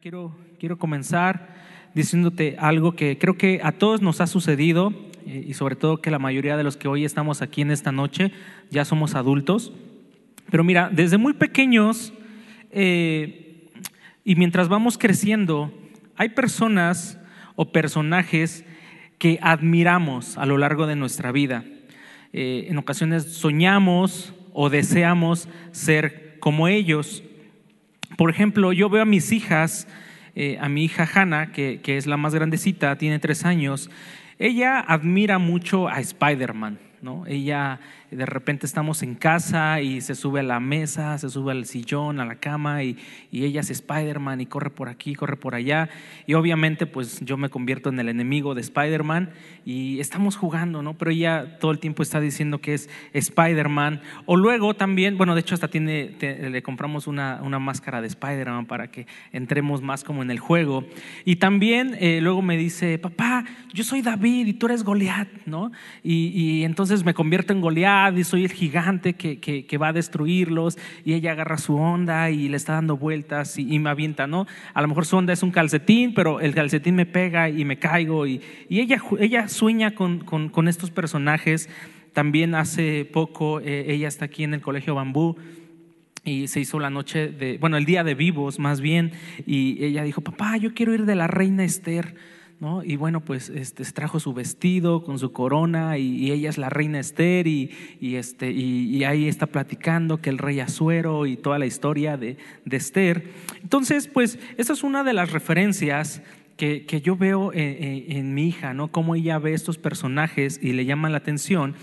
Quiero, quiero comenzar diciéndote algo que creo que a todos nos ha sucedido eh, y sobre todo que la mayoría de los que hoy estamos aquí en esta noche ya somos adultos. Pero mira, desde muy pequeños eh, y mientras vamos creciendo, hay personas o personajes que admiramos a lo largo de nuestra vida. Eh, en ocasiones soñamos o deseamos ser como ellos. Por ejemplo, yo veo a mis hijas, eh, a mi hija Hannah, que, que, es la más grandecita, tiene tres años, ella admira mucho a Spider-Man. ¿no? Ella de repente estamos en casa y se sube a la mesa, se sube al sillón, a la cama y, y ella es Spider-Man y corre por aquí, corre por allá. Y obviamente pues yo me convierto en el enemigo de Spider-Man y estamos jugando, ¿no? Pero ella todo el tiempo está diciendo que es Spider-Man. O luego también, bueno, de hecho hasta tiene, te, le compramos una, una máscara de Spider-Man para que entremos más como en el juego. Y también eh, luego me dice, papá, yo soy David y tú eres Goliat, ¿no? Y, y entonces me convierto en Goliat y soy el gigante que, que, va a destruirlos y ella agarra su onda y le está dando vueltas y, y, me avienta, ¿no? A lo mejor su onda es un calcetín, pero el calcetín me pega y me caigo y, y ella, ella sueña con, con, con, estos personajes. También hace poco eh, ella está aquí en el Colegio Bambú y se hizo la noche de, bueno, el día de vivos más bien, y ella dijo, papá, yo quiero ir de la reina Esther. ¿No? Y bueno, pues este, trajo su vestido con su corona y, ella es la reina Esther y, este, y, ahí está platicando que el rey Azuero y toda la historia de, de Esther. Entonces, pues esa es una de las referencias que, que yo veo en, en, en, mi hija, ¿no? Cómo ella ve estos personajes y le llaman la atención.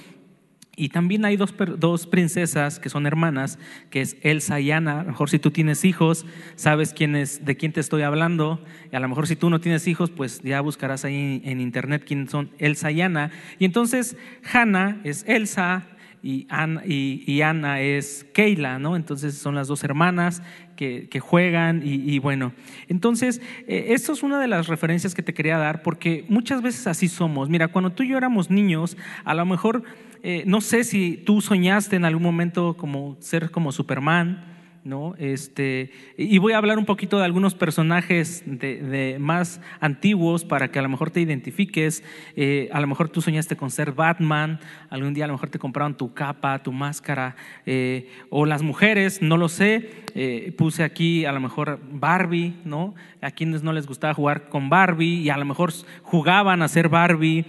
Y también hay dos, dos, princesas que son hermanas, que es Elsa y Ana. A lo mejor si tú tienes hijos, sabes quién es, de quién te estoy hablando. Y a lo mejor si tú no tienes hijos, pues ya buscarás ahí en, internet quiénes son Elsa y Ana. Y entonces Hannah es Elsa y Ana, y, y es Keila, ¿no? Entonces son las dos hermanas que, que juegan y, y, bueno. Entonces, eh, esto es una de las referencias que te quería dar porque muchas veces así somos. Mira, cuando tú y yo éramos niños, a lo mejor eh, no sé si tú soñaste en algún momento como ser como Superman, ¿no? Este, y voy a hablar un poquito de algunos personajes de, más antiguos para que a lo mejor te identifiques. Eh, a lo mejor tú soñaste con ser Batman, algún día a lo mejor te compraron tu capa, tu máscara, eh, o las mujeres, no lo sé. Puse aquí a lo mejor Barbie, ¿no? A quienes no les gustaba jugar con Barbie y a lo mejor jugaban a ser Barbie.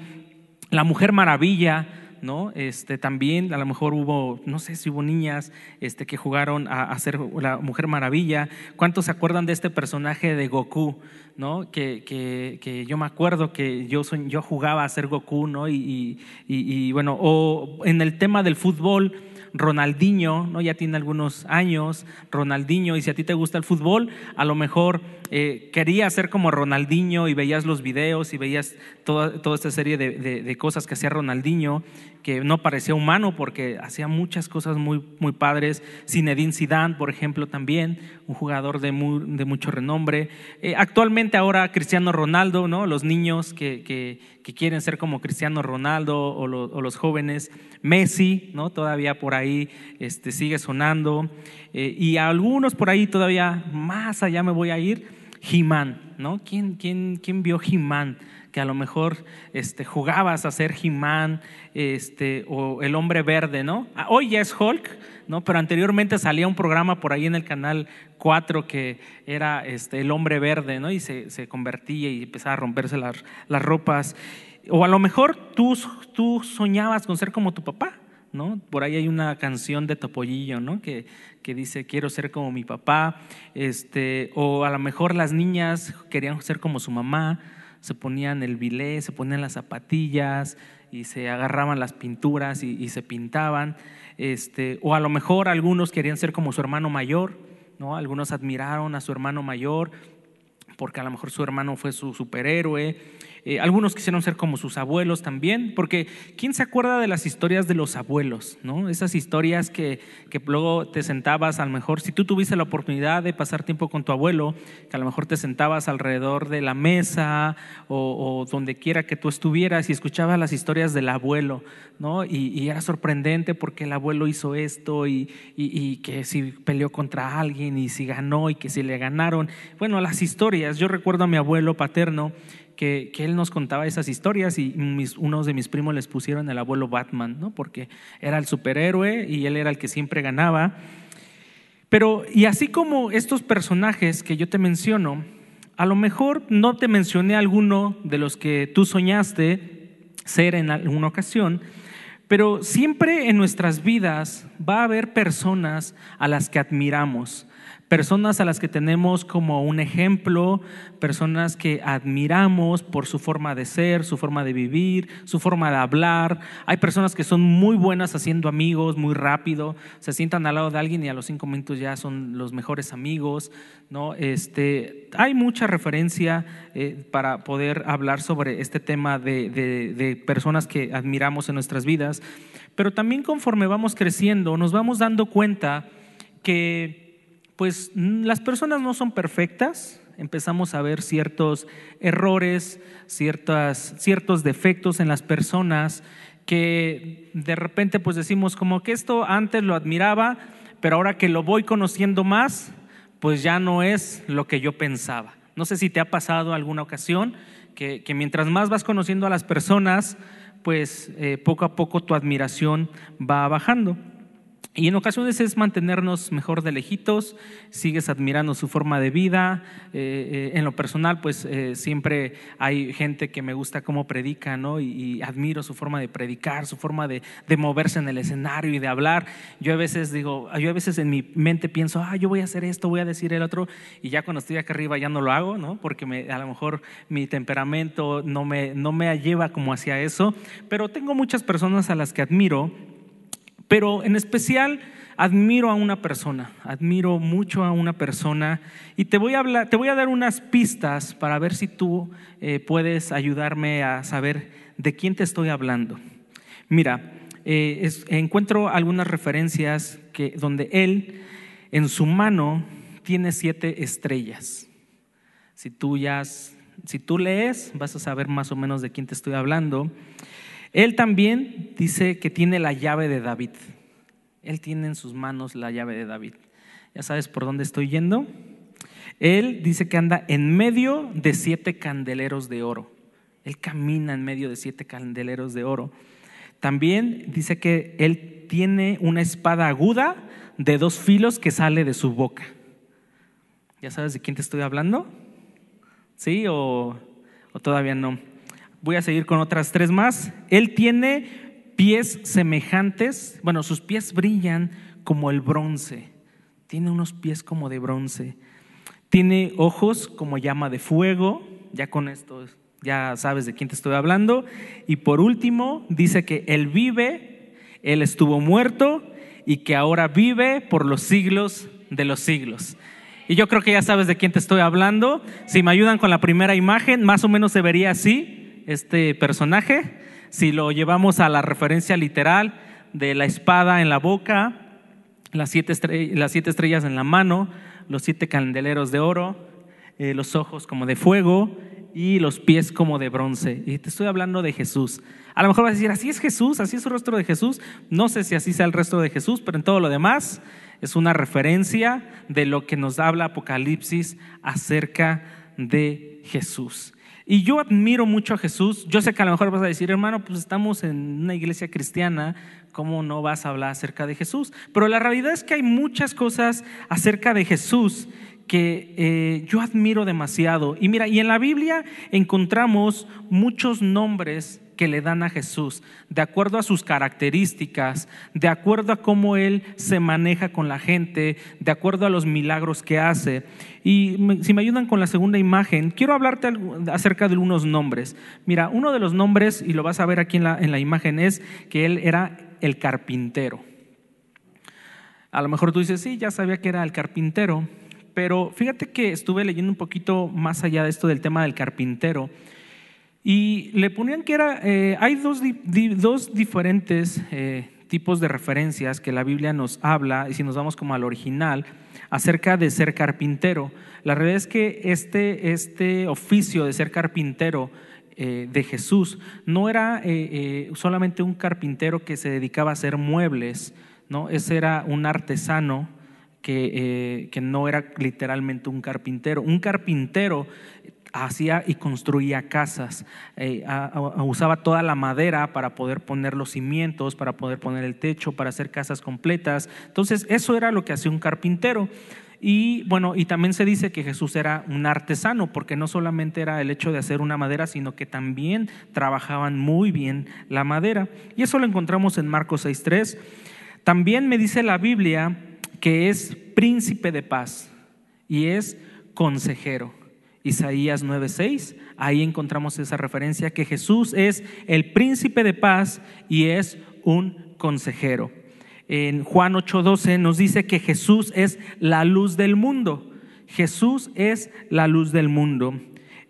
La Mujer Maravilla, ¿no? Este, también a lo mejor hubo, no sé si hubo niñas este, que jugaron a, a, ser la Mujer Maravilla. ¿Cuántos se acuerdan de este personaje de Goku? ¿no? Que, yo me acuerdo que yo, soy, yo jugaba a ser Goku, ¿no? Y, bueno, o en el tema del fútbol, Ronaldinho, ¿no? Ya tiene algunos años, Ronaldinho, y si a ti te gusta el fútbol, a lo mejor eh, quería ser como Ronaldinho y veías los videos y veías toda, esta serie de, de cosas que hacía Ronaldinho, que no parecía humano porque hacía muchas cosas muy, muy padres. Zinedine Zidane, por ejemplo, también, un jugador de, muy, de mucho renombre. Eh, actualmente ahora Cristiano Ronaldo, ¿no? Los niños que, que, quieren ser como Cristiano Ronaldo o, lo, o, los jóvenes. Messi, ¿no? Todavía por ahí este, sigue sonando. Eh, y algunos por ahí todavía más allá me voy a ir. He-Man, ¿no? ¿Quién, quién, quién vio He-Man? Que a lo mejor este, jugabas a ser He-Man este, o el hombre verde, ¿no? Hoy ya es Hulk, ¿no? Pero anteriormente salía un programa por ahí en el canal 4 que era este, el hombre verde, ¿no? Y se, se convertía y empezaba a romperse las, las ropas. O a lo mejor tú, tú soñabas con ser como tu papá, ¿no? Por ahí hay una canción de Topollillo, ¿no? Que, que dice, quiero ser como mi papá, este, o a lo mejor las niñas querían ser como su mamá, se ponían el bilé, se ponían las zapatillas y se agarraban las pinturas y, y se pintaban, este, o a lo mejor algunos querían ser como su hermano mayor, ¿no? Algunos admiraron a su hermano mayor, porque a lo mejor su hermano fue su superhéroe. Eh, algunos quisieron ser como sus abuelos también, porque ¿quién se acuerda de las historias de los abuelos? ¿no? Esas historias que, que luego te sentabas, a lo mejor, si tú tuviste la oportunidad de pasar tiempo con tu abuelo, que a lo mejor te sentabas alrededor de la mesa o, donde quiera que tú estuvieras y escuchabas las historias del abuelo, ¿no? Y, era sorprendente porque el abuelo hizo esto y, y que si peleó contra alguien y si ganó y que si le ganaron. Bueno, las historias, yo recuerdo a mi abuelo paterno, que, él nos contaba esas historias y unos de mis primos les pusieron el abuelo Batman, ¿no? porque era el superhéroe y él era el que siempre ganaba. Pero, y así como estos personajes que yo te menciono, a lo mejor no te mencioné alguno de los que tú soñaste ser en alguna ocasión, pero siempre en nuestras vidas va a haber personas a las que admiramos, personas a las que tenemos como un ejemplo, personas que admiramos por su forma de ser, su forma de vivir, su forma de hablar. Hay personas que son muy buenas haciendo amigos muy rápido, se sientan al lado de alguien y a los cinco minutos ya son los mejores amigos. ¿no? Este, hay mucha referencia eh, para poder hablar sobre este tema de, de personas que admiramos en nuestras vidas, pero también conforme vamos creciendo nos vamos dando cuenta que pues las personas no son perfectas, empezamos a ver ciertos errores, ciertos defectos en las personas que de repente pues decimos como que esto antes lo admiraba, pero ahora que lo voy conociendo más, pues ya no es lo que yo pensaba. No sé si te ha pasado alguna ocasión que, mientras más vas conociendo a las personas, pues eh, poco a poco tu admiración va bajando. Y en ocasiones es mantenernos mejor de lejitos, sigues admirando su forma de vida. Eh, eh, en lo personal, pues eh, siempre hay gente que me gusta cómo predica, ¿no? Y, admiro su forma de predicar, su forma de, de, moverse en el escenario y de hablar. Yo a veces digo, yo a veces en mi mente pienso, ah, yo voy a hacer esto, voy a decir el otro, y ya cuando estoy acá arriba ya no lo hago, ¿no? Porque me, a lo mejor mi temperamento no me, no me lleva como hacia eso. Pero tengo muchas personas a las que admiro pero en especial admiro a una persona, admiro mucho a una persona y te voy a, te voy a dar unas pistas para ver si tú eh, puedes ayudarme a saber de quién te estoy hablando. Mira, eh, encuentro algunas referencias que, donde él en su mano tiene siete estrellas. Si tú lees, vas a saber más o menos de quién te estoy hablando. Él también dice que tiene la llave de David. Él tiene en sus manos la llave de David. ¿Ya sabes por dónde estoy yendo? Él dice que anda en medio de siete candeleros de oro. Él camina en medio de siete candeleros de oro. También dice que él tiene una espada aguda de dos filos que sale de su boca. ¿Ya sabes de quién te estoy hablando? ¿Sí o, o todavía no? Voy a seguir con otras tres más. Él tiene pies semejantes, bueno, sus pies brillan como el bronce. Tiene unos pies como de bronce. Tiene ojos como llama de fuego. Ya con esto ya sabes de quién te estoy hablando. Y por último, dice que Él vive, Él estuvo muerto y que ahora vive por los siglos de los siglos. Y yo creo que ya sabes de quién te estoy hablando. Si me ayudan con la primera imagen, más o menos se vería así este personaje, si lo llevamos a la referencia literal de la espada en la boca, las siete, estrellas, en la mano, los siete candeleros de oro, eh, los ojos como de fuego y los pies como de bronce. Y te estoy hablando de Jesús. A lo mejor vas a decir, así es Jesús, así es el rostro de Jesús. No sé si así sea el resto de Jesús, pero en todo lo demás es una referencia de lo que nos habla Apocalipsis acerca de Jesús. Y yo admiro mucho a Jesús. Yo sé que a lo mejor vas a decir, hermano, pues estamos en una iglesia cristiana, ¿cómo no vas a hablar acerca de Jesús? Pero la realidad es que hay muchas cosas acerca de Jesús que eh, yo admiro demasiado. Y mira, y en la Biblia encontramos muchos nombres que le dan a Jesús, de acuerdo a sus características, de acuerdo a cómo Él se maneja con la gente, de acuerdo a los milagros que hace. Y si me ayudan con la segunda imagen, quiero hablarte acerca de unos nombres. Mira, uno de los nombres, y lo vas a ver aquí en la, en la imagen, es que Él era el carpintero. A lo mejor tú dices, sí, ya sabía que era el carpintero, pero fíjate que estuve leyendo un poquito más allá de esto del tema del carpintero y le ponían que era, eh, hay dos, dos diferentes eh, tipos de referencias que la Biblia nos habla, y si nos vamos como al original, acerca de ser carpintero. La realidad es que este, este oficio de ser carpintero eh, de Jesús no era solamente un carpintero que se dedicaba a hacer muebles, ¿no? ese era un artesano que, que, no era literalmente un carpintero. Un carpintero hacía y construía casas, eh, usaba toda la madera para poder poner los cimientos, para poder poner el techo, para hacer casas completas. Entonces, eso era lo que hacía un carpintero. Y bueno, y también se dice que Jesús era un artesano, porque no solamente era el hecho de hacer una madera, sino que también trabajaban muy bien la madera. Y eso lo encontramos en Marcos 6.3. También me dice la Biblia que es príncipe de paz y es consejero. Isaías 9:6, ahí encontramos esa referencia que Jesús es el príncipe de paz y es un consejero. En Juan 8:12 nos dice que Jesús es la luz del mundo. Jesús es la luz del mundo.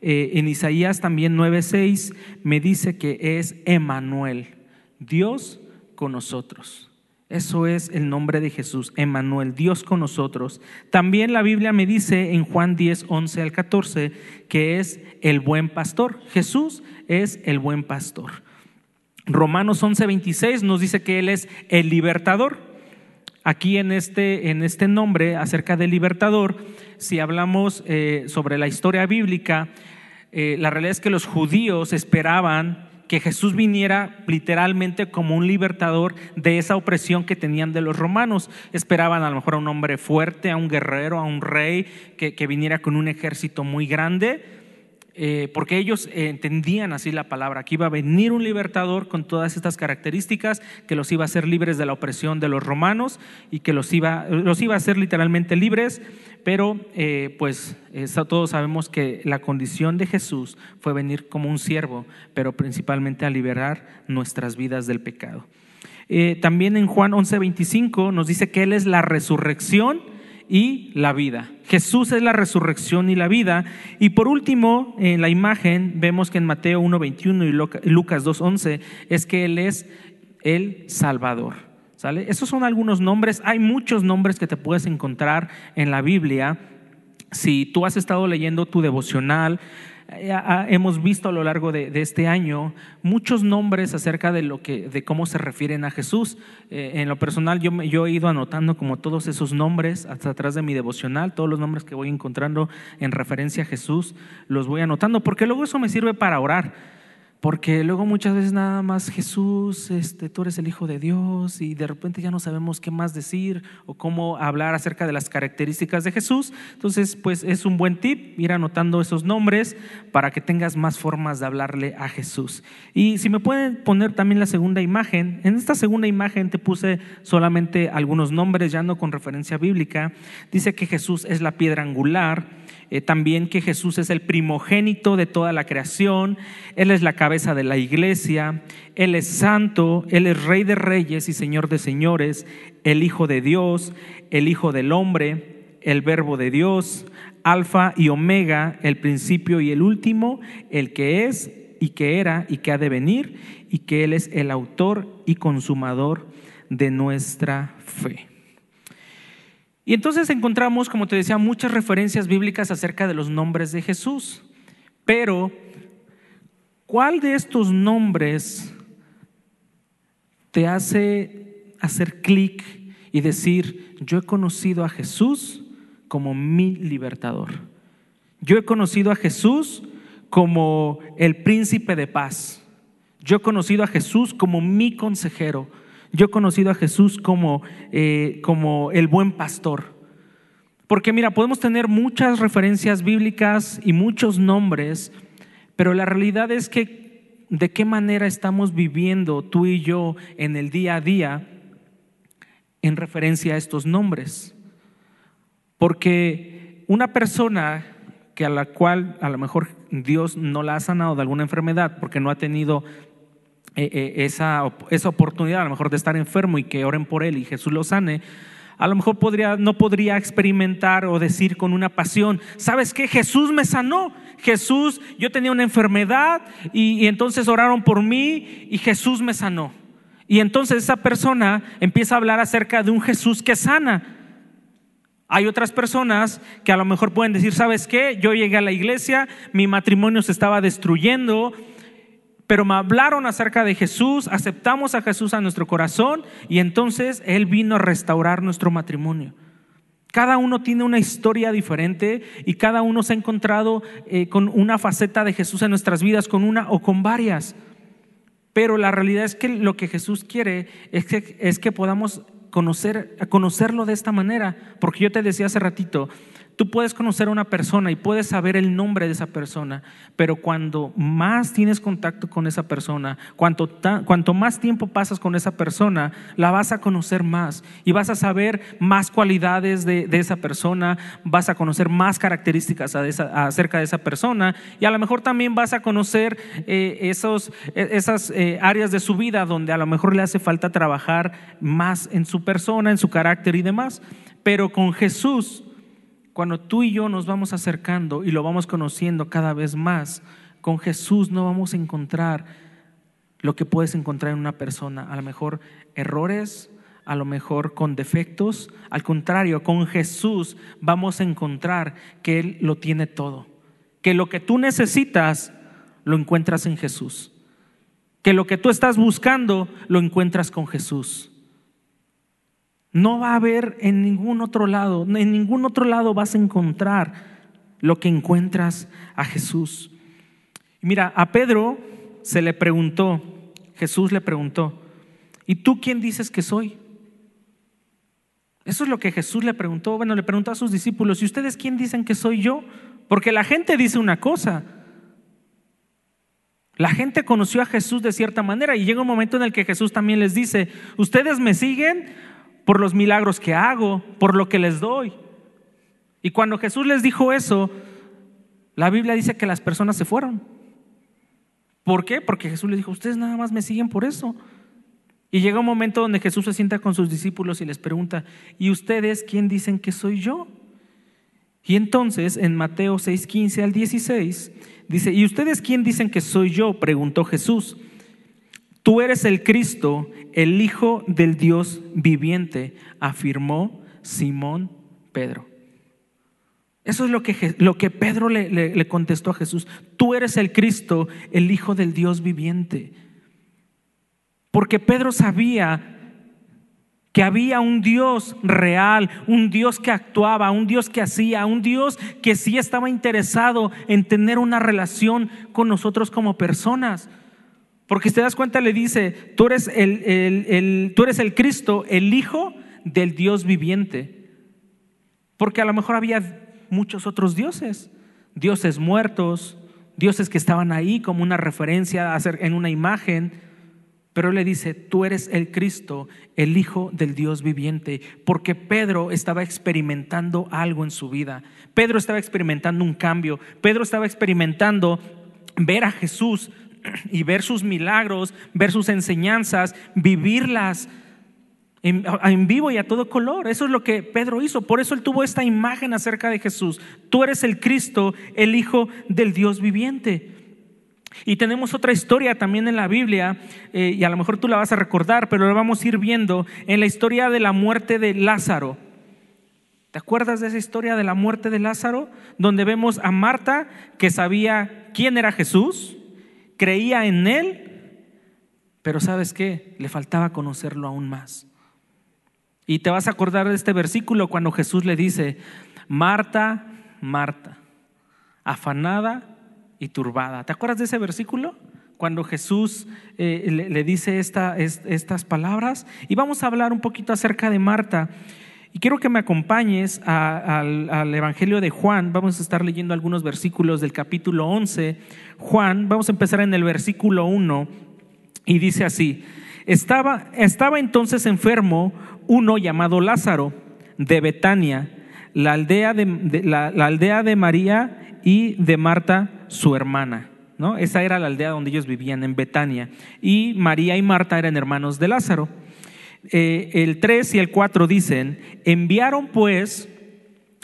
Eh, en Isaías también 9:6 me dice que es Emanuel, Dios con nosotros. Eso es el nombre de Jesús, Emmanuel, Dios con nosotros. También la Biblia me dice en Juan 10, 11 al 14 que es el buen pastor. Jesús es el buen pastor. Romanos 11, 26 nos dice que Él es el libertador. Aquí en este, en este nombre acerca del libertador, si hablamos eh, sobre la historia bíblica, eh, la realidad es que los judíos esperaban que Jesús viniera literalmente como un libertador de esa opresión que tenían de los romanos. Esperaban a lo mejor a un hombre fuerte, a un guerrero, a un rey que, que viniera con un ejército muy grande eh, porque ellos eh, entendían así la palabra, que iba a venir un libertador con todas estas características, que los iba a hacer libres de la opresión de los romanos y que los iba, los iba a hacer literalmente libres, pero eh, pues todos sabemos que la condición de Jesús fue venir como un siervo, pero principalmente a liberar nuestras vidas del pecado. también en Juan 11:25 nos dice que Él es la resurrección y la vida. Jesús es la resurrección y la vida. Y por último, en la imagen vemos que en Mateo 1.21 y Lucas 2.11 es que Él es el Salvador. Esos son algunos nombres. Hay muchos nombres que te puedes encontrar en la Biblia. Si tú has estado leyendo tu devocional, eh, hemos visto a lo largo de, este año muchos nombres acerca de, lo que, de cómo se refieren a Jesús. Eh, en lo personal, yo, yo he ido anotando como todos esos nombres hasta atrás de mi devocional, todos los nombres que voy encontrando en referencia a Jesús, los voy anotando, porque luego eso me sirve para orar. Porque luego muchas veces nada más Jesús, este, tú eres el Hijo de Dios y de repente ya no sabemos qué más decir o cómo hablar acerca de las características de Jesús. Entonces, pues es un buen tip ir anotando esos nombres para que tengas más formas de hablarle a Jesús. Y si me pueden poner también la segunda imagen, en esta segunda imagen te puse solamente algunos nombres, ya no con referencia bíblica. Dice que Jesús es la piedra angular eh, también que Jesús es el primogénito de toda la creación, Él es la cabeza de la iglesia, Él es santo, Él es rey de reyes y señor de señores, el Hijo de Dios, el Hijo del hombre, el verbo de Dios, alfa y omega, el principio y el último, el que es y que era y que ha de venir, y que Él es el autor y consumador de nuestra fe. Y entonces encontramos, como te decía, muchas referencias bíblicas acerca de los nombres de Jesús. Pero, ¿cuál de estos nombres te hace hacer clic y decir, yo he conocido a Jesús como mi libertador? Yo he conocido a Jesús como el príncipe de paz. Yo he conocido a Jesús como mi consejero yo he conocido a Jesús como, eh, como el buen pastor. Porque mira, podemos tener muchas referencias bíblicas y muchos nombres, pero la realidad es que de qué manera estamos viviendo tú y yo en el día a día en referencia a estos nombres. Porque una persona que a la cual a lo mejor Dios no la ha sanado de alguna enfermedad porque no ha tenido eh, esa, esa oportunidad a lo mejor de estar enfermo y que oren por él y Jesús lo sane, a lo mejor podría, no podría experimentar o decir con una pasión, ¿sabes qué? Jesús me sanó. Jesús, yo tenía una enfermedad y, y entonces oraron por mí y Jesús me sanó. Y entonces esa persona empieza a hablar acerca de un Jesús que sana. Hay otras personas que a lo mejor pueden decir, ¿sabes qué? Yo llegué a la iglesia, mi matrimonio se estaba destruyendo, pero me hablaron acerca de Jesús, aceptamos a Jesús a nuestro corazón y entonces Él vino a restaurar nuestro matrimonio. Cada uno tiene una historia diferente y cada uno se ha encontrado eh, con una faceta de Jesús en nuestras vidas, con una o con varias. Pero la realidad es que lo que Jesús quiere es que, es que podamos conocer, conocerlo de esta manera. Porque yo te decía hace ratito, Tú puedes conocer a una persona y puedes saber el nombre de esa persona, pero cuando más tienes contacto con esa persona, cuanto, cuanto más tiempo pasas con esa persona, la vas a conocer más y vas a saber más cualidades de, esa persona, vas a conocer más características acerca de esa persona y a lo mejor también vas a conocer eh, esos, e, esas eh, áreas de su vida donde a lo mejor le hace falta trabajar más en su persona, en su carácter y demás. Pero con Jesús cuando tú y yo nos vamos acercando y lo vamos conociendo cada vez más, con Jesús no vamos a encontrar lo que puedes encontrar en una persona, a lo mejor errores, a lo mejor con defectos, al contrario, con Jesús vamos a encontrar que Él lo tiene todo, que lo que tú necesitas lo encuentras en Jesús, que lo que tú estás buscando lo encuentras con Jesús. No va a haber en ningún otro lado, en ningún otro lado vas a encontrar lo que encuentras a Jesús. Mira, a Pedro se le preguntó, Jesús le preguntó, ¿y tú quién dices que soy? Eso es lo que Jesús le preguntó. Bueno, le preguntó a sus discípulos, ¿y ustedes quién dicen que soy yo? Porque la gente dice una cosa. La gente conoció a Jesús de cierta manera y llega un momento en el que Jesús también les dice, ustedes me siguen por los milagros que hago, por lo que les doy. Y cuando Jesús les dijo eso, la Biblia dice que las personas se fueron. ¿Por qué? Porque Jesús les dijo, ustedes nada más me siguen por eso. Y llega un momento donde Jesús se sienta con sus discípulos y les pregunta, ¿y ustedes quién dicen que soy yo? Y entonces en Mateo 6, 15 al 16 dice, ¿y ustedes quién dicen que soy yo? preguntó Jesús. Tú eres el Cristo, el Hijo del Dios viviente, afirmó Simón Pedro. Eso es lo que, lo que Pedro le, le, contestó a Jesús. Tú eres el Cristo, el Hijo del Dios viviente. Porque Pedro sabía que había un Dios real, un Dios que actuaba, un Dios que hacía, un Dios que sí estaba interesado en tener una relación con nosotros como personas. Porque si te das cuenta, le dice, tú eres el, tú eres el Cristo, el Hijo del Dios viviente. Porque a lo mejor había muchos otros dioses, dioses muertos, dioses que estaban ahí como una referencia en una imagen. Pero le dice, tú eres el Cristo, el Hijo del Dios viviente, porque Pedro estaba experimentando algo en su vida. Pedro estaba experimentando un cambio. Pedro estaba experimentando ver a Jesús y ver sus milagros, ver sus enseñanzas, vivirlas en, vivo y a todo color. Eso es lo que Pedro hizo. Por eso él tuvo esta imagen acerca de Jesús. Tú eres el Cristo, el Hijo del Dios viviente. Y tenemos otra historia también en la Biblia, eh, y a lo mejor tú la vas a recordar, pero la vamos a ir viendo en la historia de la muerte de Lázaro. ¿Te acuerdas de esa historia de la muerte de Lázaro? Donde vemos a Marta que sabía quién era Jesús, creía en Él, pero sabes qué, le faltaba conocerlo aún más. Y te vas a acordar de este versículo cuando Jesús le dice, Marta, Marta, afanada y turbada. ¿Te acuerdas de ese versículo? Cuando Jesús eh, le, dice estas palabras. Y vamos a hablar un poquito acerca de Marta. Y quiero que me acompañes al, Evangelio de Juan. Vamos a estar leyendo algunos versículos del capítulo 11. Juan, vamos a empezar en el versículo 1 y dice así, estaba, estaba entonces enfermo uno llamado Lázaro de Betania, la aldea de, la, aldea de María y de Marta, su hermana. ¿no? Esa era la aldea donde ellos vivían, en Betania. Y María y Marta eran hermanos de Lázaro. Eh, el 3 y el 4 dicen, enviaron pues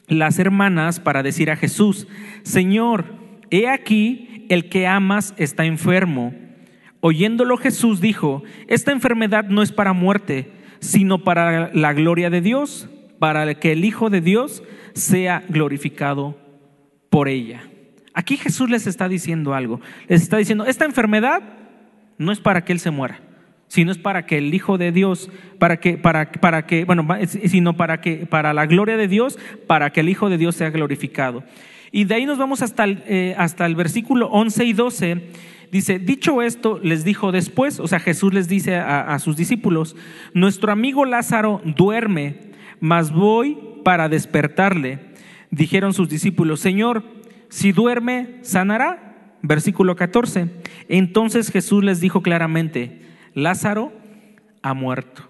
las hermanas para decir a Jesús, Señor, he aquí el que amas está enfermo. Oyéndolo Jesús dijo, esta enfermedad no es para muerte, sino para la gloria de Dios, para que el Hijo de Dios sea glorificado por ella. Aquí Jesús les está diciendo algo. Les está diciendo, esta enfermedad no es para que Él se muera, sino es para que el Hijo de Dios, para que, para, para que, bueno, sino para que, para la gloria de Dios, para que el Hijo de Dios sea glorificado. Y de ahí nos vamos hasta el, eh, hasta el versículo 11 y 12. Dice, dicho esto, les dijo después, o sea, Jesús les dice a, a sus discípulos, nuestro amigo Lázaro duerme, mas voy para despertarle. Dijeron sus discípulos, Señor, si duerme, sanará. Versículo 14. Entonces Jesús les dijo claramente, Lázaro ha muerto.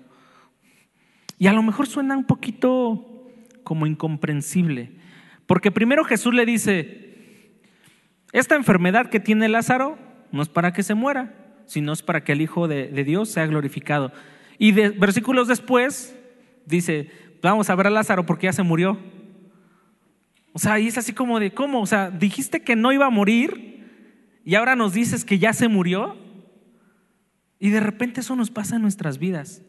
Y a lo mejor suena un poquito como incomprensible, porque primero Jesús le dice, esta enfermedad que tiene Lázaro no es para que se muera, sino es para que el Hijo de, Dios sea glorificado. Y de, versículos después dice, vamos a ver a Lázaro porque ya se murió. O sea, y es así como de, ¿cómo? O sea, dijiste que no iba a morir y ahora nos dices que ya se murió. Y de repente eso nos pasa en nuestras vidas.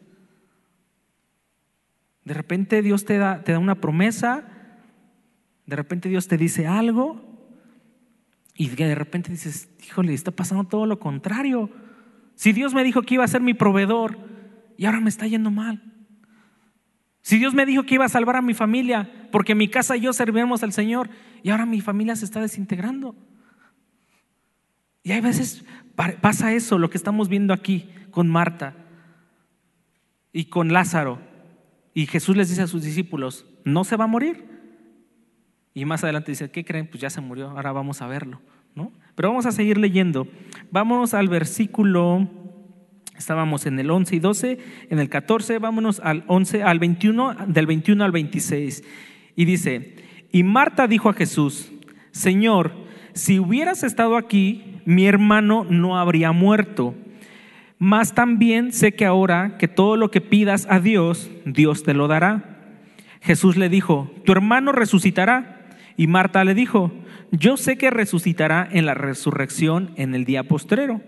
De repente Dios te da, te da una promesa, de repente Dios te dice algo y de repente dices, híjole, está pasando todo lo contrario. Si Dios me dijo que iba a ser mi proveedor y ahora me está yendo mal. Si Dios me dijo que iba a salvar a mi familia, porque mi casa y yo servimos al Señor, y ahora mi familia se está desintegrando. Y hay veces pasa eso, lo que estamos viendo aquí con Marta y con Lázaro. Y Jesús les dice a sus discípulos, no se va a morir. Y más adelante dice, ¿qué creen? Pues ya se murió, ahora vamos a verlo. ¿no? Pero vamos a seguir leyendo. Vamos al versículo Estábamos en el 11 y 12, en el 14, vámonos al 11, al 21, del 21 al 26. Y dice, y Marta dijo a Jesús, Señor, si hubieras estado aquí, mi hermano no habría muerto. Mas también sé que ahora que todo lo que pidas a Dios, Dios te lo dará. Jesús le dijo, tu hermano resucitará. Y Marta le dijo, yo sé que resucitará en la resurrección en el día postrero.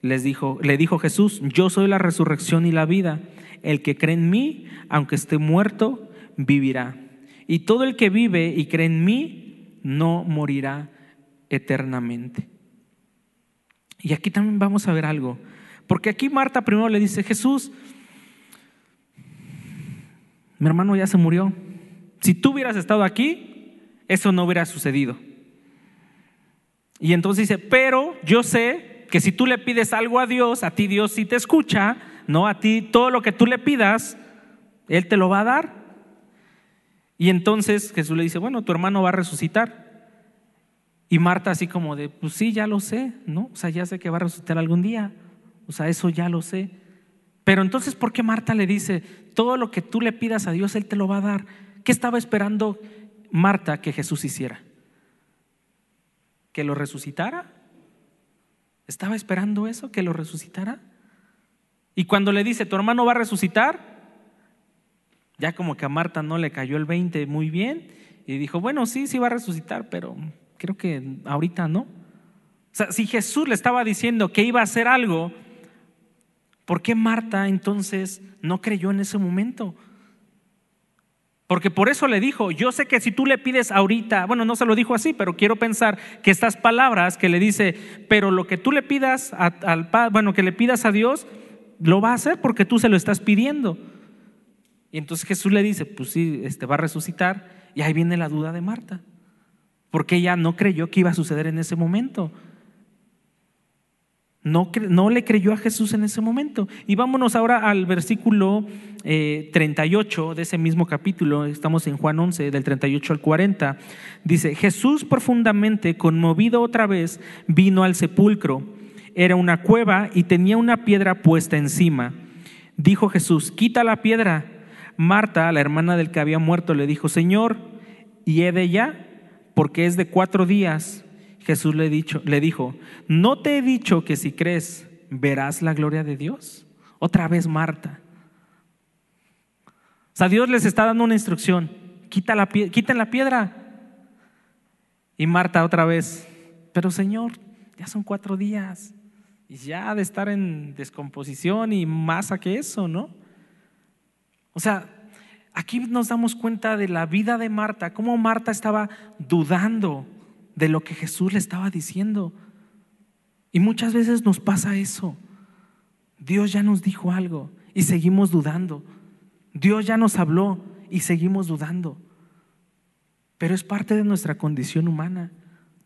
Les dijo, le dijo Jesús, yo soy la resurrección y la vida. El que cree en mí, aunque esté muerto, vivirá. Y todo el que vive y cree en mí, no morirá eternamente. Y aquí también vamos a ver algo. Porque aquí Marta primero le dice, Jesús, mi hermano ya se murió. Si tú hubieras estado aquí, eso no hubiera sucedido. Y entonces dice, pero yo sé que si tú le pides algo a Dios, a ti Dios sí te escucha, ¿no? A ti todo lo que tú le pidas, Él te lo va a dar. Y entonces Jesús le dice, bueno, tu hermano va a resucitar. Y Marta así como de, pues sí, ya lo sé, ¿no? O sea, ya sé que va a resucitar algún día. O sea, eso ya lo sé. Pero entonces, ¿por qué Marta le dice, todo lo que tú le pidas a Dios, Él te lo va a dar? ¿Qué estaba esperando Marta que Jesús hiciera? ¿Que lo resucitara? ¿Estaba esperando eso, que lo resucitara? Y cuando le dice, tu hermano va a resucitar, ya como que a Marta no le cayó el 20 muy bien y dijo, bueno, sí, sí va a resucitar, pero creo que ahorita no. O sea, si Jesús le estaba diciendo que iba a hacer algo, ¿por qué Marta entonces no creyó en ese momento? Porque por eso le dijo, yo sé que si tú le pides ahorita, bueno, no se lo dijo así, pero quiero pensar que estas palabras que le dice, pero lo que tú le pidas al bueno, que le pidas a Dios, lo va a hacer porque tú se lo estás pidiendo. Y entonces Jesús le dice, pues sí, este va a resucitar, y ahí viene la duda de Marta, porque ella no creyó que iba a suceder en ese momento. No, le creyó a Jesús en ese momento. Y vámonos ahora al versículo 38 eh, de ese mismo capítulo, estamos en Juan 11, del 38 al 40. Dice, Jesús profundamente conmovido otra vez vino al sepulcro. Era una cueva y tenía una piedra puesta encima. Dijo Jesús, quita la piedra. Marta, la hermana del que había muerto, le dijo, Señor, ¿y he de ya? Porque es de cuatro días. Jesús le, dicho, le dijo, ¿no te he dicho que si crees verás la gloria de Dios? Otra vez Marta. O sea, Dios les está dando una instrucción. Quita la, quiten la piedra. Y Marta otra vez, pero Señor, ya son cuatro días. Y ya de estar en descomposición y más a que eso, ¿no? O sea, aquí nos damos cuenta de la vida de Marta, cómo Marta estaba dudando de lo que Jesús le estaba diciendo. Y muchas veces nos pasa eso. Dios ya nos dijo algo y seguimos dudando. Dios ya nos habló y seguimos dudando. Pero es parte de nuestra condición humana.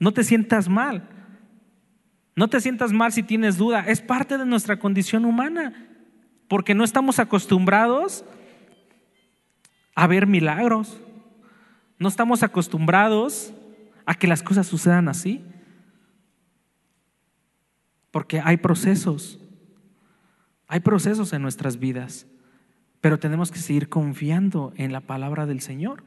No te sientas mal. No te sientas mal si tienes duda. Es parte de nuestra condición humana. Porque no estamos acostumbrados a ver milagros. No estamos acostumbrados a que las cosas sucedan así. Porque hay procesos. Hay procesos en nuestras vidas. Pero tenemos que seguir confiando en la palabra del Señor.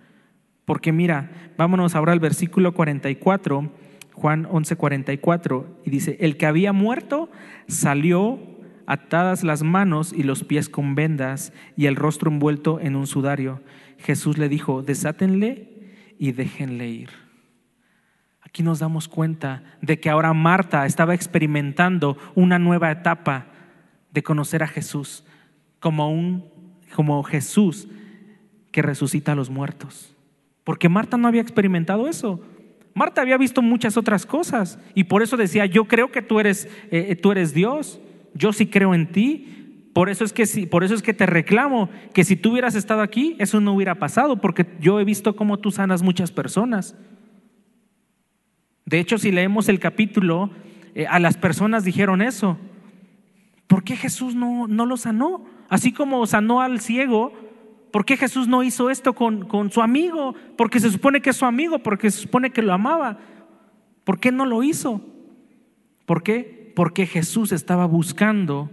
Porque mira, vámonos ahora al versículo 44, Juan 11, 44, y dice, el que había muerto salió atadas las manos y los pies con vendas y el rostro envuelto en un sudario. Jesús le dijo, desátenle y déjenle ir. Aquí nos damos cuenta de que ahora Marta estaba experimentando una nueva etapa de conocer a Jesús como un como Jesús que resucita a los muertos. Porque Marta no había experimentado eso. Marta había visto muchas otras cosas y por eso decía, yo creo que tú eres, eh, tú eres Dios, yo sí creo en ti. Por eso, es que, por eso es que te reclamo que si tú hubieras estado aquí, eso no hubiera pasado, porque yo he visto cómo tú sanas muchas personas. De hecho, si leemos el capítulo, eh, a las personas dijeron eso. ¿Por qué Jesús no, no lo sanó? Así como sanó al ciego, ¿por qué Jesús no hizo esto con, con su amigo? Porque se supone que es su amigo, porque se supone que lo amaba. ¿Por qué no lo hizo? ¿Por qué? Porque Jesús estaba buscando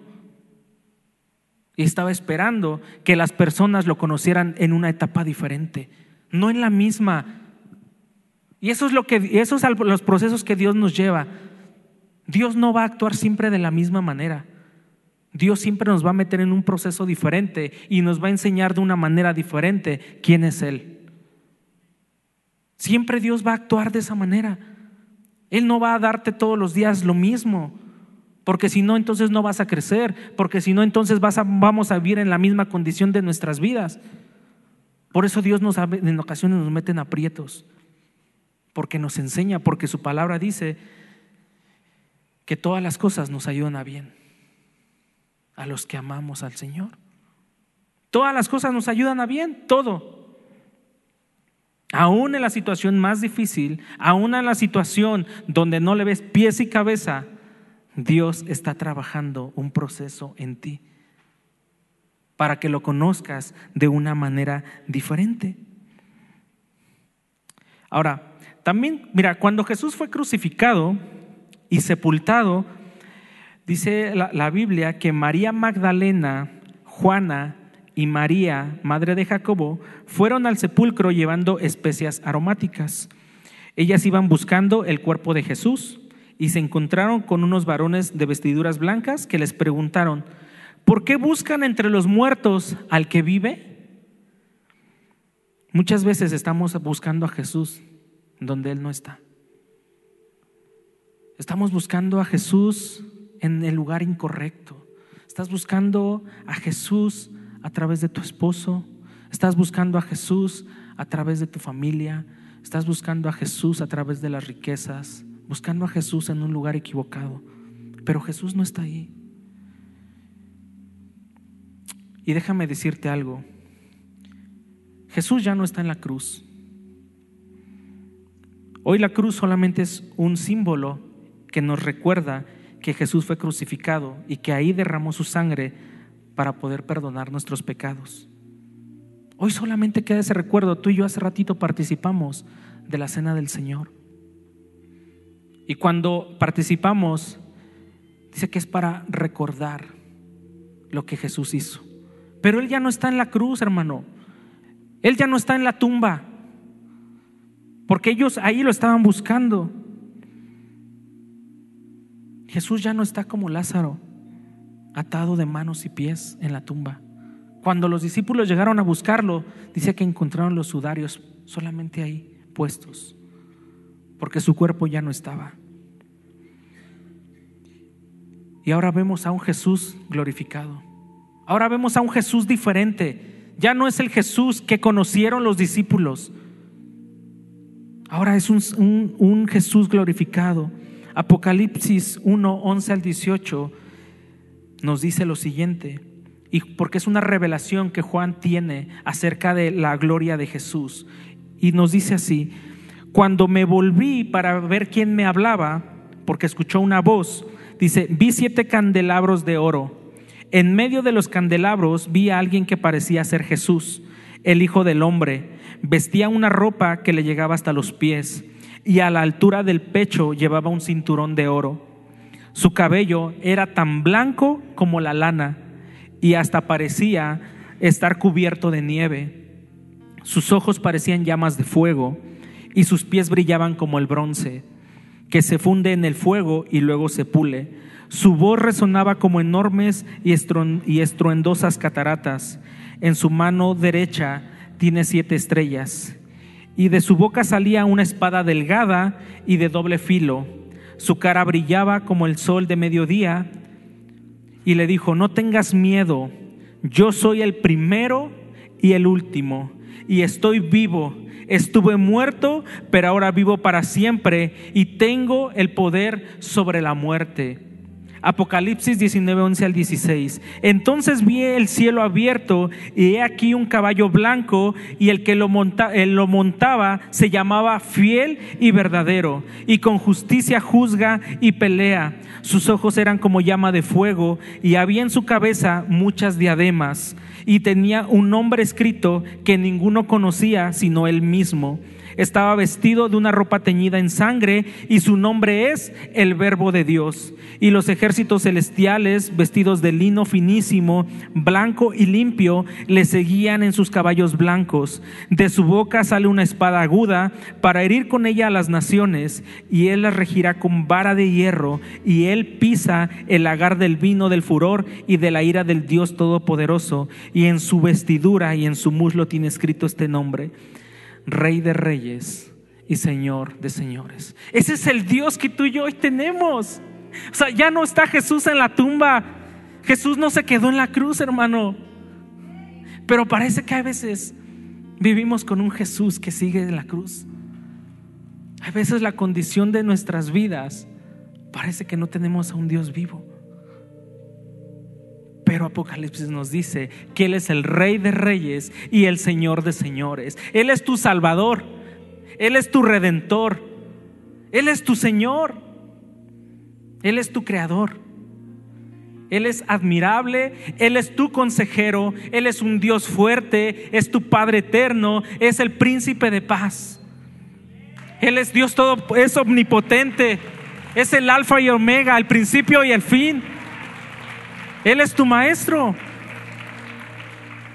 y estaba esperando que las personas lo conocieran en una etapa diferente, no en la misma. Y eso es lo que esos son los procesos que Dios nos lleva. Dios no va a actuar siempre de la misma manera. Dios siempre nos va a meter en un proceso diferente y nos va a enseñar de una manera diferente quién es Él. Siempre Dios va a actuar de esa manera. Él no va a darte todos los días lo mismo, porque si no, entonces no vas a crecer, porque si no, entonces vas vamos a vivir en la misma condición de nuestras vidas. Por eso Dios nos, en ocasiones nos mete en aprietos, porque nos enseña, porque su palabra dice que todas las cosas nos ayudan a bien a los que amamos al Señor. Todas las cosas nos ayudan a bien, todo. Aún en la situación más difícil, aún en la situación donde no le ves pies y cabeza, Dios está trabajando un proceso en ti para que lo conozcas de una manera diferente. Ahora, también, mira, cuando Jesús fue crucificado y sepultado, Dice la, Biblia que María Magdalena, Juana y María, madre de Jacobo, fueron al sepulcro llevando especias aromáticas. Ellas iban buscando el cuerpo de Jesús y se encontraron con unos varones de vestiduras blancas que les preguntaron, ¿por qué buscan entre los muertos al que vive? Muchas veces estamos buscando a Jesús donde Él no está. Estamos buscando a Jesús en el lugar incorrecto. Estás buscando a Jesús a través de tu esposo. Estás buscando a Jesús a través de tu familia. Estás buscando a Jesús a través de las riquezas. Buscando a Jesús en un lugar equivocado. Pero Jesús no está ahí. Y déjame decirte algo. Jesús ya no está en la cruz. Hoy la cruz solamente es un símbolo que nos recuerda que Jesús fue crucificado y que ahí derramó su sangre para poder perdonar nuestros pecados. Hoy solamente queda ese recuerdo. Tú y yo hace ratito participamos de la cena del Señor. Y cuando participamos, dice que es para recordar lo que Jesús hizo. Pero Él ya no está en la cruz, hermano. Él ya no está en la tumba. Porque ellos ahí lo estaban buscando. Jesús ya no está como Lázaro, atado de manos y pies en la tumba. Cuando los discípulos llegaron a buscarlo, dice que encontraron los sudarios solamente ahí puestos, porque su cuerpo ya no estaba. Y ahora vemos a un Jesús glorificado. Ahora vemos a un Jesús diferente. Ya no es el Jesús que conocieron los discípulos. Ahora es un, Jesús glorificado. Apocalipsis 1, 11 al 18 nos dice lo siguiente, y porque es una revelación que Juan tiene acerca de la gloria de Jesús. Y nos dice así, cuando me volví para ver quién me hablaba, porque escuchó una voz, dice, vi siete candelabros de oro. En medio de los candelabros vi a alguien que parecía ser Jesús, el Hijo del Hombre. Vestía una ropa que le llegaba hasta los pies y a la altura del pecho llevaba un cinturón de oro. Su cabello era tan blanco como la lana y hasta parecía estar cubierto de nieve. Sus ojos parecían llamas de fuego y sus pies brillaban como el bronce, que se funde en el fuego y luego se pule. Su voz resonaba como enormes y, estruendosas cataratas. En su mano derecha tiene siete estrellas. Y de su boca salía una espada delgada y de doble filo. Su cara brillaba como el sol de mediodía. Y le dijo, no tengas miedo, yo soy el primero y el último, y estoy vivo. Estuve muerto, pero ahora vivo para siempre, y tengo el poder sobre la muerte Apocalipsis 19, 11 al 16. Entonces vi el cielo abierto y he aquí un caballo blanco y el que lo, lo montaba se llamaba fiel y verdadero y con justicia juzga y pelea. Sus ojos eran como llama de fuego y había en su cabeza muchas diademas y tenía un nombre escrito que ninguno conocía sino él mismo estaba vestido de una ropa teñida en sangre y su nombre es el Verbo de Dios. Y los ejércitos celestiales, vestidos de lino finísimo, blanco y limpio, le seguían en sus caballos blancos. De su boca sale una espada aguda para herir con ella a las naciones, y él las regirá con vara de hierro, y él pisa el lagar del vino del furor y de la ira del Dios Todopoderoso, y en su vestidura y en su muslo tiene escrito este nombre Rey de reyes y Señor de señores. Ese es el Dios que tú y yo hoy tenemos. O sea, ya no está Jesús en la tumba. Jesús no se quedó en la cruz, hermano. Pero parece que a veces vivimos con un Jesús que sigue en la cruz. A veces la condición de nuestras vidas parece que no tenemos a un Dios vivo. Pero Apocalipsis nos dice que Él es el Rey de Reyes y el Señor de Señores. Él es tu Salvador. Él es tu Redentor. Él es tu Señor. Él es tu Creador. Él es admirable, Él es tu consejero, Él es un Dios fuerte, es tu Padre eterno, es el príncipe de paz. Él es Dios todo, es omnipotente, es el alfa y omega, el principio y el fin. Él es tu maestro.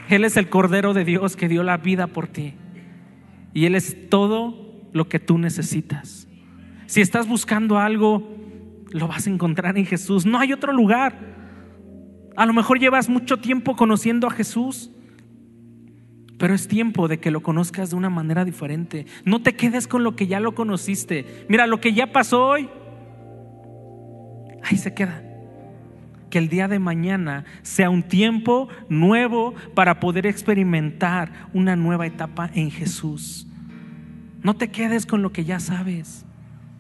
Él es el Cordero de Dios que dio la vida por ti. Y Él es todo lo que tú necesitas. Si estás buscando algo, lo vas a encontrar en Jesús. No hay otro lugar. A lo mejor llevas mucho tiempo conociendo a Jesús, pero es tiempo de que lo conozcas de una manera diferente. No te quedes con lo que ya lo conociste. Mira, lo que ya pasó hoy, ahí se queda que el día de mañana sea un tiempo nuevo para poder experimentar una nueva etapa en Jesús. No te quedes con lo que ya sabes.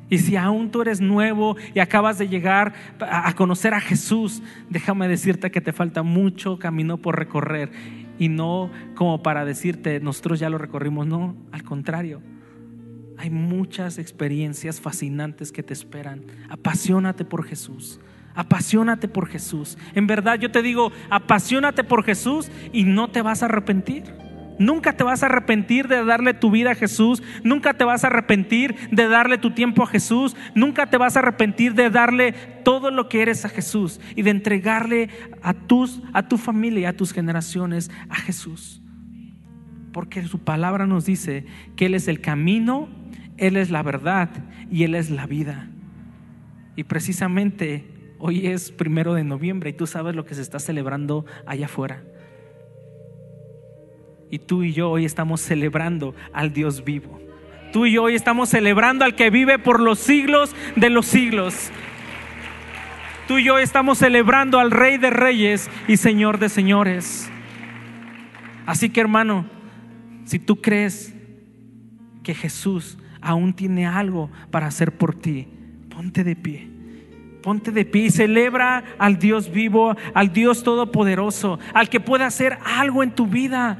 Y si aún tú eres nuevo y acabas de llegar a conocer a Jesús, déjame decirte que te falta mucho camino por recorrer. Y no como para decirte, nosotros ya lo recorrimos, no, al contrario. Hay muchas experiencias fascinantes que te esperan. Apasionate por Jesús. Apasionate por Jesús. En verdad yo te digo, apasionate por Jesús y no te vas a arrepentir. Nunca te vas a arrepentir de darle tu vida a Jesús. Nunca te vas a arrepentir de darle tu tiempo a Jesús. Nunca te vas a arrepentir de darle todo lo que eres a Jesús y de entregarle a, tus, a tu familia y a tus generaciones a Jesús. Porque su palabra nos dice que Él es el camino, Él es la verdad y Él es la vida. Y precisamente Hoy es primero de noviembre y tú sabes lo que se está celebrando allá afuera. Y tú y yo hoy estamos celebrando al Dios vivo. Tú y yo hoy estamos celebrando al que vive por los siglos de los siglos. Tú y yo estamos celebrando al Rey de Reyes y Señor de Señores. Así que hermano, si tú crees que Jesús aún tiene algo para hacer por ti, ponte de pie. Ponte de pie y celebra al Dios vivo, al Dios todopoderoso, al que puede hacer algo en tu vida.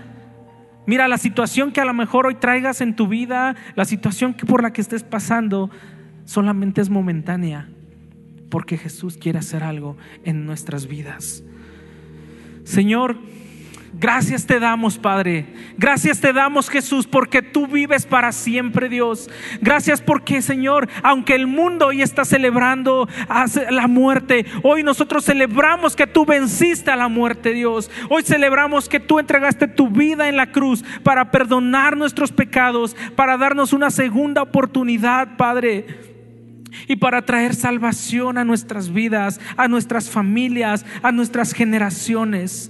Mira, la situación que a lo mejor hoy traigas en tu vida, la situación que por la que estés pasando, solamente es momentánea, porque Jesús quiere hacer algo en nuestras vidas. Señor, Gracias te damos, Padre. Gracias te damos, Jesús, porque tú vives para siempre, Dios. Gracias porque, Señor, aunque el mundo hoy está celebrando la muerte, hoy nosotros celebramos que tú venciste a la muerte, Dios. Hoy celebramos que tú entregaste tu vida en la cruz para perdonar nuestros pecados, para darnos una segunda oportunidad, Padre y para traer salvación a nuestras vidas, a nuestras familias, a nuestras generaciones.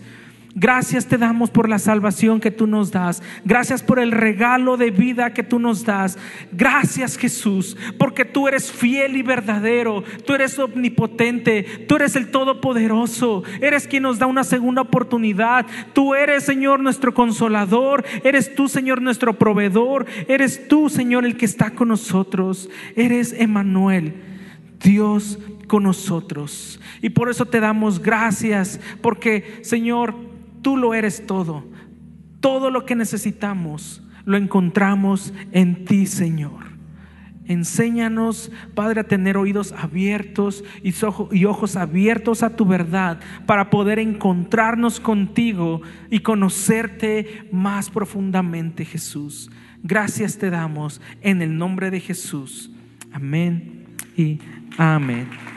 Gracias te damos por la salvación que tú nos das. Gracias por el regalo de vida que tú nos das. Gracias Jesús, porque tú eres fiel y verdadero. Tú eres omnipotente. Tú eres el Todopoderoso. Eres quien nos da una segunda oportunidad. Tú eres, Señor, nuestro consolador. Eres tú, Señor, nuestro proveedor. Eres tú, Señor, el que está con nosotros. Eres Emanuel, Dios con nosotros. Y por eso te damos gracias, porque, Señor, tú lo eres todo. Todo lo que necesitamos lo encontramos en ti, Señor. Enséñanos, Padre, a tener oídos abiertos y ojos abiertos a tu verdad para poder encontrarnos contigo y conocerte más profundamente, Jesús. Gracias te damos en el nombre de Jesús. Amén y amén.